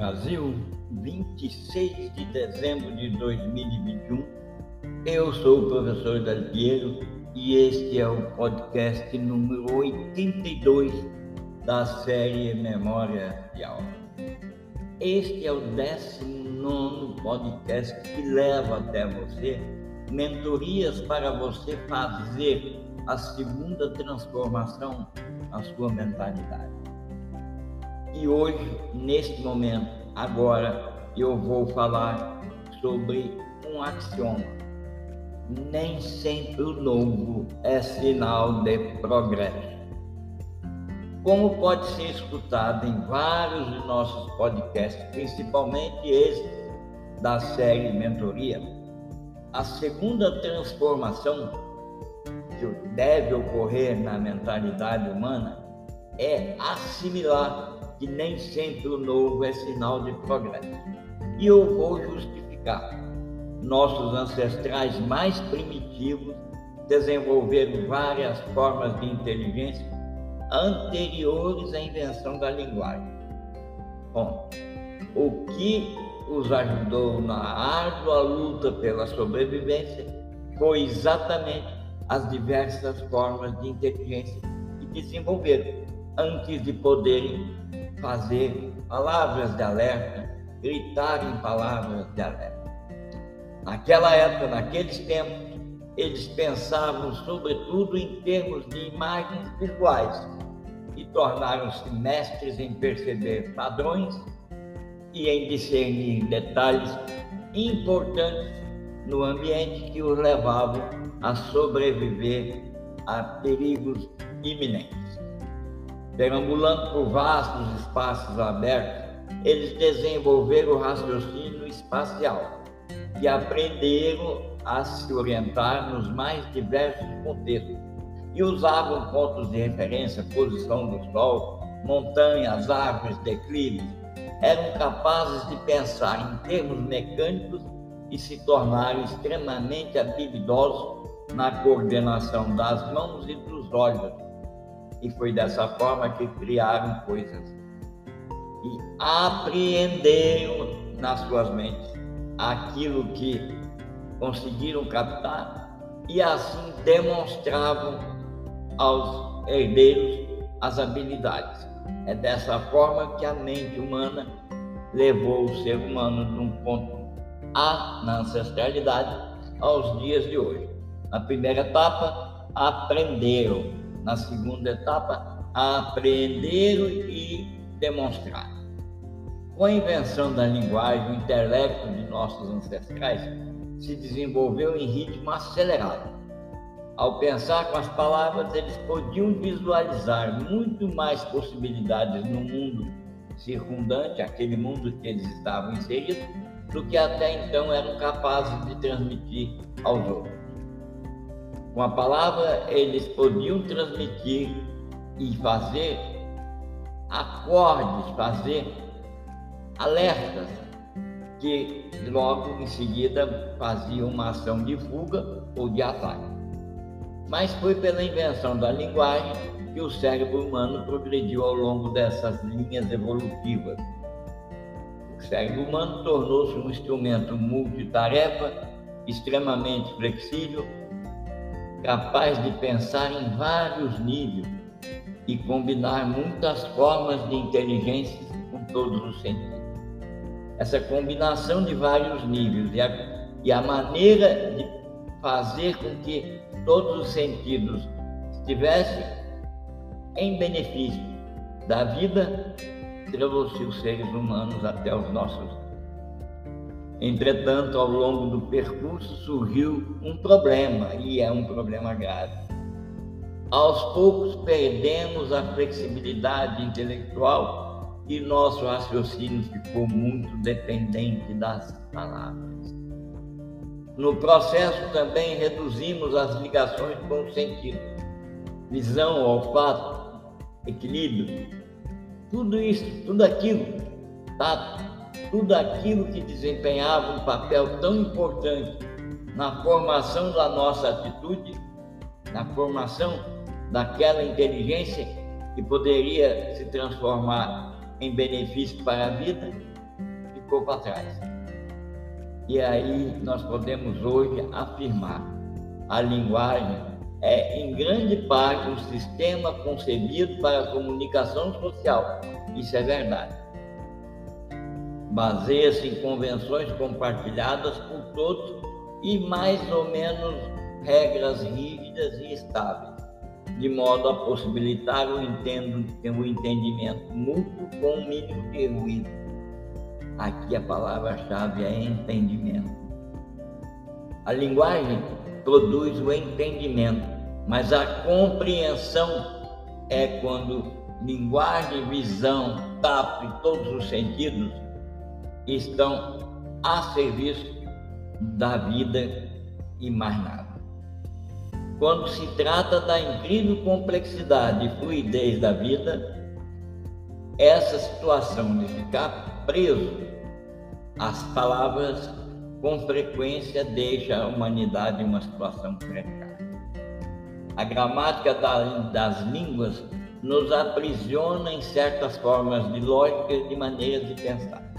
Brasil, 26 de dezembro de 2021. Eu sou o professor Dal Piero e este é o podcast número 82 da série Memória de Aula. Este é o 19 podcast que leva até você mentorias para você fazer a segunda transformação na sua mentalidade. E hoje, neste momento, agora, eu vou falar sobre um axioma. Nem sempre o novo é sinal de progresso. Como pode ser escutado em vários de nossos podcasts, principalmente esse da série Mentoria, a segunda transformação que deve ocorrer na mentalidade humana é assimilar que nem sempre o novo é sinal de progresso. E eu vou justificar. Nossos ancestrais mais primitivos desenvolveram várias formas de inteligência anteriores à invenção da linguagem. Bom, o que os ajudou na árdua luta pela sobrevivência foi exatamente as diversas formas de inteligência que desenvolveram antes de poderem fazer palavras de alerta, gritar em palavras de alerta. Naquela época, naqueles tempos, eles pensavam sobretudo em termos de imagens visuais e tornaram-se mestres em perceber padrões e em discernir detalhes importantes no ambiente que os levavam a sobreviver a perigos iminentes perambulando por vastos espaços abertos, eles desenvolveram o raciocínio espacial e aprenderam a se orientar nos mais diversos contextos e usavam pontos de referência, posição do Sol, montanhas, árvores, declives. Eram capazes de pensar em termos mecânicos e se tornaram extremamente habilidosos na coordenação das mãos e dos olhos e foi dessa forma que criaram coisas. E apreenderam nas suas mentes aquilo que conseguiram captar e assim demonstravam aos herdeiros as habilidades. É dessa forma que a mente humana levou o ser humano de um ponto A na ancestralidade aos dias de hoje. Na primeira etapa, aprenderam na segunda etapa, aprender e demonstrar. Com a invenção da linguagem, o intelecto de nossos ancestrais se desenvolveu em ritmo acelerado. Ao pensar com as palavras, eles podiam visualizar muito mais possibilidades no mundo circundante, aquele mundo que eles estavam inseridos, do que até então eram capazes de transmitir aos outros. Com a palavra, eles podiam transmitir e fazer acordes, fazer alertas que logo em seguida faziam uma ação de fuga ou de ataque. Mas foi pela invenção da linguagem que o cérebro humano progrediu ao longo dessas linhas evolutivas. O cérebro humano tornou-se um instrumento multitarefa, extremamente flexível capaz de pensar em vários níveis e combinar muitas formas de inteligência com todos os sentidos. Essa combinação de vários níveis e a, e a maneira de fazer com que todos os sentidos estivessem em benefício da vida trouxe os seres humanos até os nossos Entretanto, ao longo do percurso surgiu um problema, e é um problema grave. Aos poucos perdemos a flexibilidade intelectual e nosso raciocínio ficou muito dependente das palavras. No processo também reduzimos as ligações com o sentido, visão, olfato, equilíbrio, tudo isso, tudo aquilo, tato, tudo aquilo que desempenhava um papel tão importante na formação da nossa atitude, na formação daquela inteligência que poderia se transformar em benefício para a vida, ficou para trás. E aí nós podemos hoje afirmar a linguagem é em grande parte um sistema concebido para a comunicação social. Isso é verdade. Baseia-se em convenções compartilhadas por todos e mais ou menos regras rígidas e estáveis, de modo a possibilitar o, entendimento mútuo com o mínimo de ruído. Aqui a palavra-chave é entendimento. A linguagem produz o entendimento, mas a compreensão é quando linguagem, visão, tato e todos os sentidos estão a serviço da vida e mais nada. Quando se trata da incrível complexidade e fluidez da vida, essa situação de ficar preso às palavras com frequência deixa a humanidade em uma situação precária. A gramática das línguas nos aprisiona em certas formas de lógica e de maneiras de pensar.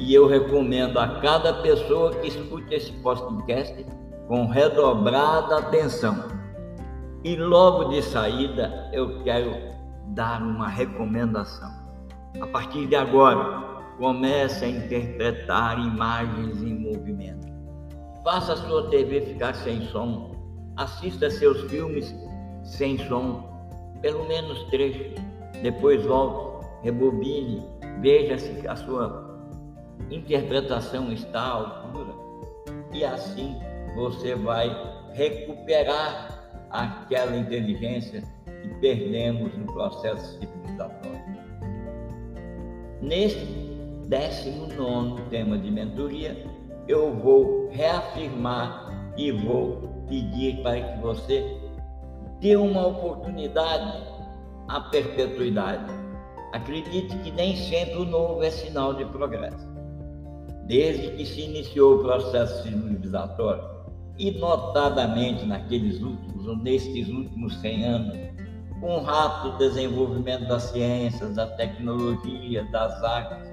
E eu recomendo a cada pessoa que escute esse podcast com redobrada atenção. E logo de saída eu quero dar uma recomendação. A partir de agora, comece a interpretar imagens em movimento. Faça a sua TV ficar sem som. Assista seus filmes sem som, pelo menos trechos. Depois volte, rebobine, veja a sua interpretação está à altura. E assim você vai recuperar aquela inteligência que perdemos no processo civilizatório. Neste 19 tema de mentoria, eu vou reafirmar e vou pedir para que você dê uma oportunidade à perpetuidade. Acredite que nem sempre o novo é sinal de progresso. Desde que se iniciou o processo civilizatório, e notadamente naqueles últimos, nestes últimos 100 anos, com o rápido desenvolvimento das ciências, da tecnologia, das artes,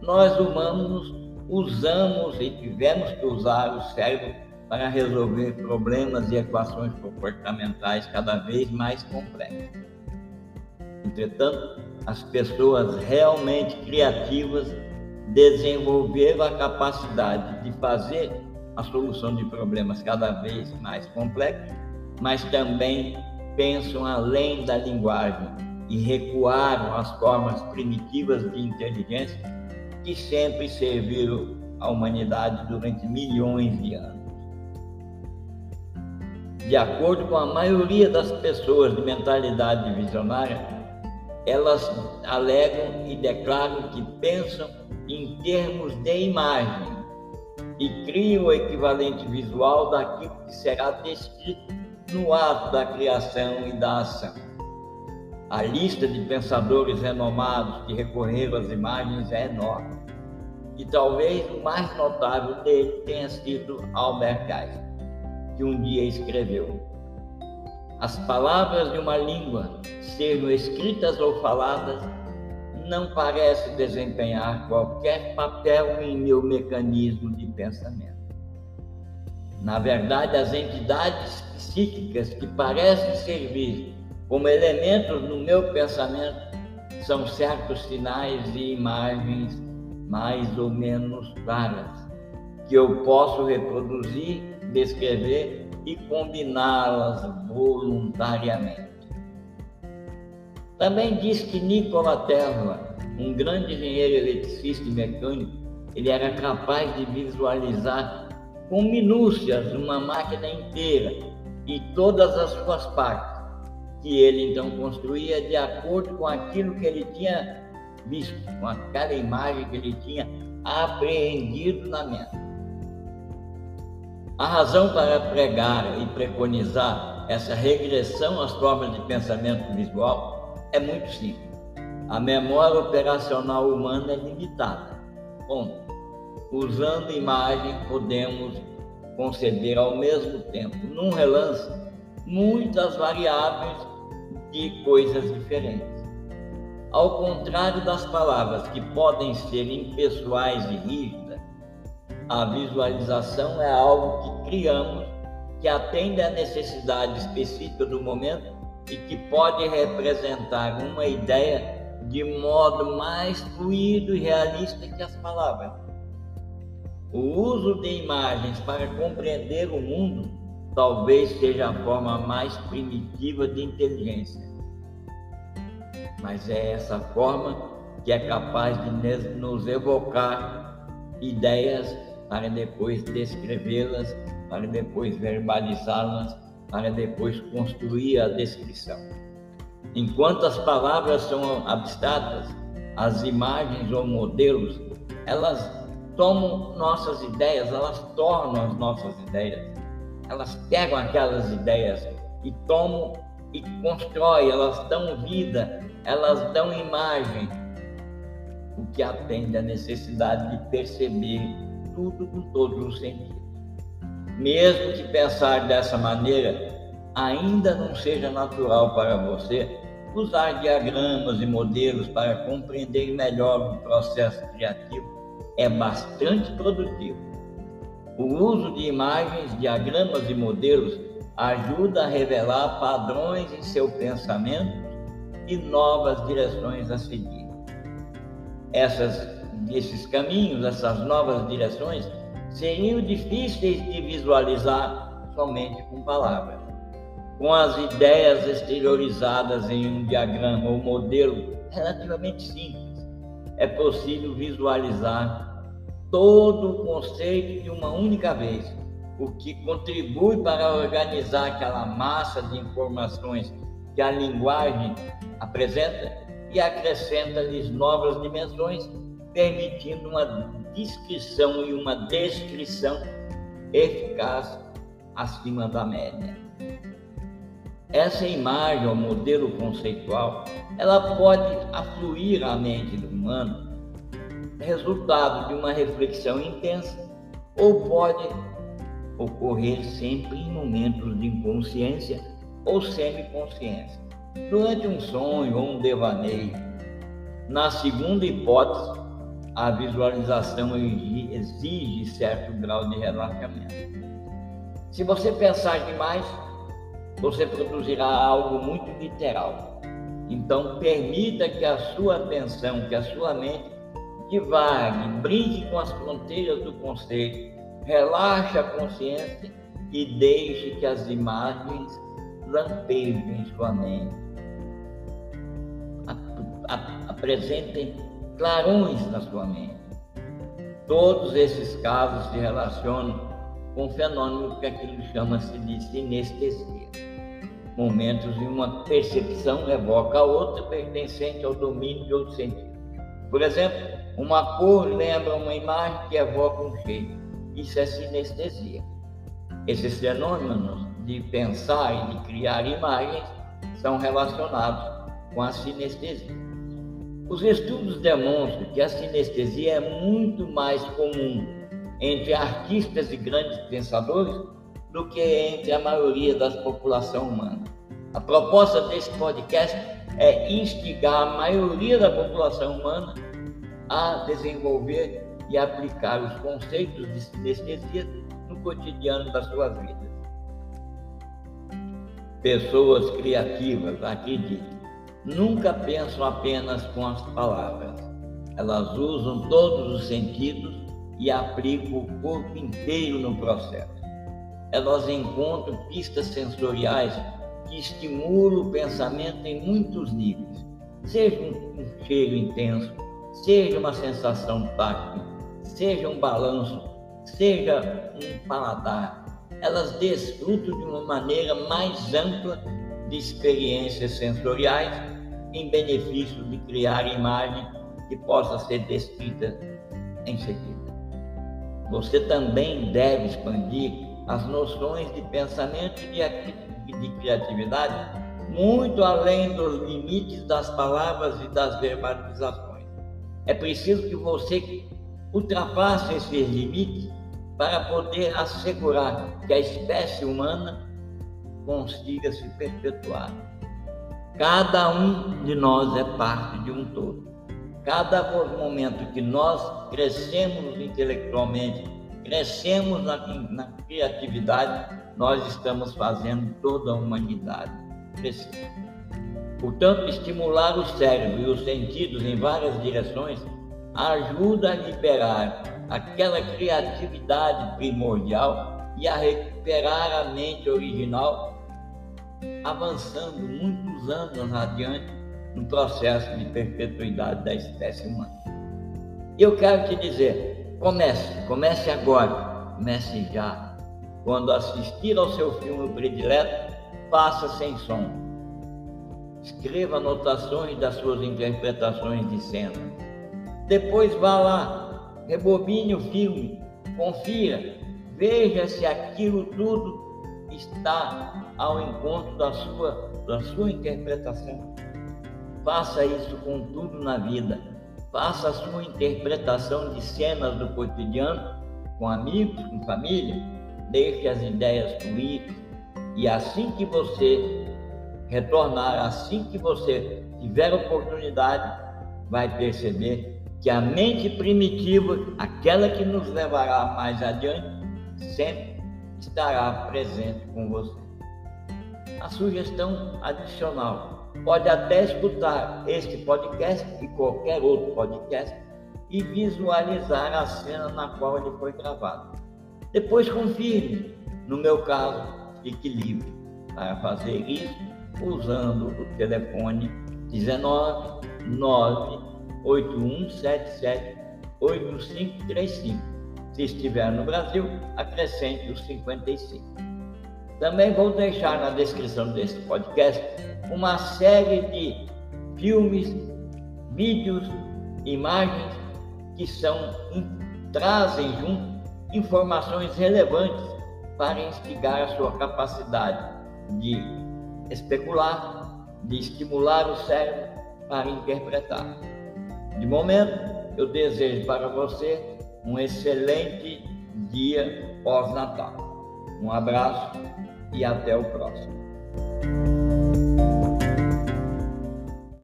nós humanos usamos e tivemos que usar o cérebro para resolver problemas e equações comportamentais cada vez mais complexas. Entretanto, as pessoas realmente criativas desenvolveram a capacidade de fazer a solução de problemas cada vez mais complexos, mas também pensam além da linguagem e recuaram as formas primitivas de inteligência que sempre serviram à humanidade durante milhões de anos. De acordo com a maioria das pessoas de mentalidade visionária, elas alegam e declaram que pensam em termos de imagem e criam o equivalente visual daquilo que será descrito no ato da criação e da ação. A lista de pensadores renomados que recorreram às imagens é enorme. E talvez o mais notável dele tenha sido Albert Einstein, que um dia escreveu: As palavras de uma língua, sejam escritas ou faladas, não parece desempenhar qualquer papel em meu mecanismo de pensamento. Na verdade, as entidades psíquicas que parecem servir como elementos no meu pensamento são certos sinais e imagens mais ou menos claras que eu posso reproduzir, descrever e combiná-las voluntariamente. Também diz que Nikola Tesla, um grande engenheiro eletricista e mecânico, ele era capaz de visualizar com minúcias uma máquina inteira e todas as suas partes, que ele então construía de acordo com aquilo que ele tinha visto, com aquela imagem que ele tinha apreendido na mente. A razão para pregar e preconizar essa regressão às formas de pensamento visual é muito simples. A memória operacional humana é limitada. Ponto. Usando imagem, podemos conceber ao mesmo tempo, num relance, muitas variáveis de coisas diferentes. Ao contrário das palavras que podem ser impessoais e rígidas, a visualização é algo que criamos que atende à necessidade específica do momento e que pode representar uma ideia de modo mais fluido e realista que as palavras. O uso de imagens para compreender o mundo talvez seja a forma mais primitiva de inteligência. Mas é essa forma que é capaz de nos evocar ideias para depois descrevê-las, para depois verbalizá-las, para depois construir a descrição. Enquanto as palavras são abstratas, as imagens ou modelos, elas tomam nossas ideias, elas tornam as nossas ideias. Elas pegam aquelas ideias e tomam e constroem, elas dão vida, elas dão imagem, o que atende à necessidade de perceber tudo com todos os sentidos. Mesmo que pensar dessa maneira ainda não seja natural para você, usar diagramas e modelos para compreender melhor o processo criativo é bastante produtivo. O uso de imagens, diagramas e modelos ajuda a revelar padrões em seu pensamento e novas direções a seguir. Essas, esses caminhos, essas novas direções, seriam difíceis de visualizar somente com palavras. Com as ideias exteriorizadas em um diagrama ou modelo relativamente simples, é possível visualizar todo o conceito de uma única vez, o que contribui para organizar aquela massa de informações que a linguagem apresenta e acrescenta-lhes novas dimensões, permitindo uma descrição e uma descrição eficaz acima da média. Essa imagem ou modelo conceitual, ela pode afluir à mente do humano, resultado de uma reflexão intensa, ou pode ocorrer sempre em momentos de inconsciência ou semiconsciência, durante um sonho ou um devaneio. Na segunda hipótese, a visualização exige certo grau de relaxamento. Se você pensar demais, você produzirá algo muito literal. Então, permita que a sua atenção, que a sua mente divague, brinque com as fronteiras do conceito, relaxe a consciência e deixe que as imagens lampejem em sua mente. Apresentem clarões na sua mente. Todos esses casos se relacionam com um fenômeno que aquilo chama-se de sinestesia. Momentos em uma percepção evoca a outra pertencente ao domínio de outro sentido. Por exemplo, uma cor lembra uma imagem que evoca um cheiro. Isso é sinestesia. Esses fenômenos de pensar e de criar imagens são relacionados com a sinestesia. Os estudos demonstram que a sinestesia é muito mais comum entre artistas e grandes pensadores do que entre a maioria da população humana. A proposta desse podcast é instigar a maioria da população humana a desenvolver e aplicar os conceitos de sinestesia no cotidiano das suas vidas. Pessoas criativas, acredite, nunca pensam apenas com as palavras. Elas usam todos os sentidos e aplica o corpo inteiro no processo. Elas encontram pistas sensoriais que estimulam o pensamento em muitos níveis, seja um cheiro intenso, seja uma sensação tátil, seja um balanço, seja um paladar. Elas desfrutam de uma maneira mais ampla de experiências sensoriais em benefício de criar imagem que possa ser descrita em seguida você também deve expandir as noções de pensamento e de criatividade muito além dos limites das palavras e das verbalizações. É preciso que você ultrapasse esses limites para poder assegurar que a espécie humana consiga se perpetuar. Cada um de nós é parte de um todo. Cada momento que nós crescemos intelectualmente, crescemos na, na criatividade, nós estamos fazendo toda a humanidade crescer. Portanto, estimular o cérebro e os sentidos em várias direções ajuda a liberar aquela criatividade primordial e a recuperar a mente original, avançando muitos anos adiante no processo de perpetuidade da espécie humana. Eu quero te dizer, comece, comece agora, comece já. Quando assistir ao seu filme predileto, faça sem som. Escreva anotações das suas interpretações de cena. Depois vá lá, rebobine o filme, confira, veja se aquilo tudo está ao encontro da sua, da sua interpretação. Faça isso com tudo na vida. Faça a sua interpretação de cenas do cotidiano com amigos, com família. Deixe as ideias fluir. E assim que você retornar, assim que você tiver oportunidade, vai perceber que a mente primitiva, aquela que nos levará mais adiante, sempre estará presente com você. A sugestão adicional pode até escutar este podcast e qualquer outro podcast e visualizar a cena na qual ele foi gravado. Depois confirme, no meu caso, fique livre para fazer isso usando o telefone 19 98177 8535. Se estiver no Brasil, acrescente o 55. Também vou deixar na descrição deste podcast uma série de filmes, vídeos, imagens que são trazem junto informações relevantes para instigar a sua capacidade de especular, de estimular o cérebro para interpretar. De momento, eu desejo para você um excelente dia pós-natal. Um abraço e até o próximo.